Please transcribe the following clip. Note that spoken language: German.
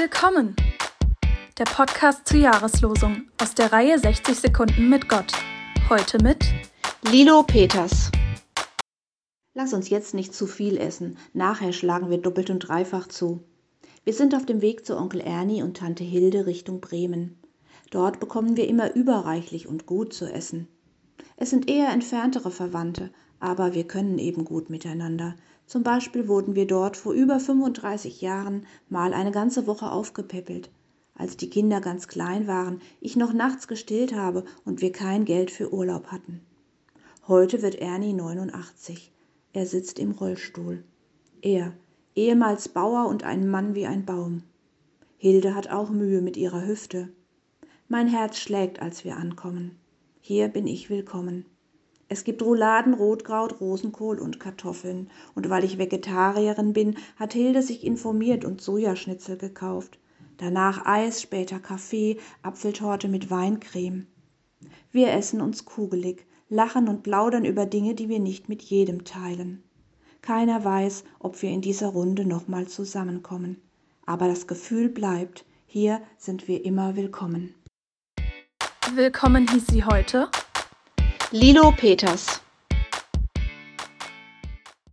Willkommen! Der Podcast zur Jahreslosung aus der Reihe 60 Sekunden mit Gott. Heute mit Lilo Peters. Lass uns jetzt nicht zu viel essen, nachher schlagen wir doppelt und dreifach zu. Wir sind auf dem Weg zu Onkel Ernie und Tante Hilde Richtung Bremen. Dort bekommen wir immer überreichlich und gut zu essen. Es sind eher entferntere Verwandte, aber wir können eben gut miteinander. Zum Beispiel wurden wir dort vor über 35 Jahren mal eine ganze Woche aufgepäppelt. Als die Kinder ganz klein waren, ich noch nachts gestillt habe und wir kein Geld für Urlaub hatten. Heute wird Ernie 89. Er sitzt im Rollstuhl. Er, ehemals Bauer und ein Mann wie ein Baum. Hilde hat auch Mühe mit ihrer Hüfte. Mein Herz schlägt, als wir ankommen. Hier bin ich willkommen. Es gibt Rouladen, Rotkraut, Rosenkohl und Kartoffeln. Und weil ich Vegetarierin bin, hat Hilde sich informiert und Sojaschnitzel gekauft. Danach Eis, später Kaffee, Apfeltorte mit Weincreme. Wir essen uns kugelig, lachen und plaudern über Dinge, die wir nicht mit jedem teilen. Keiner weiß, ob wir in dieser Runde nochmal zusammenkommen. Aber das Gefühl bleibt, hier sind wir immer willkommen. Willkommen hieß sie heute. Lilo Peters